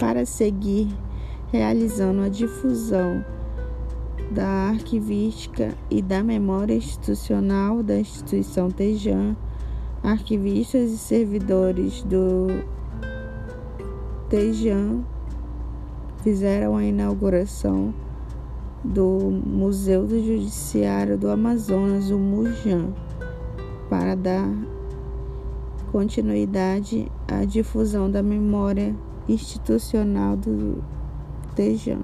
para seguir realizando a difusão da arquivística e da memória institucional da instituição Tejan, arquivistas e servidores do Tejan fizeram a inauguração do Museu do Judiciário do Amazonas, o MUJAM, para dar continuidade à difusão da memória institucional do Tejan.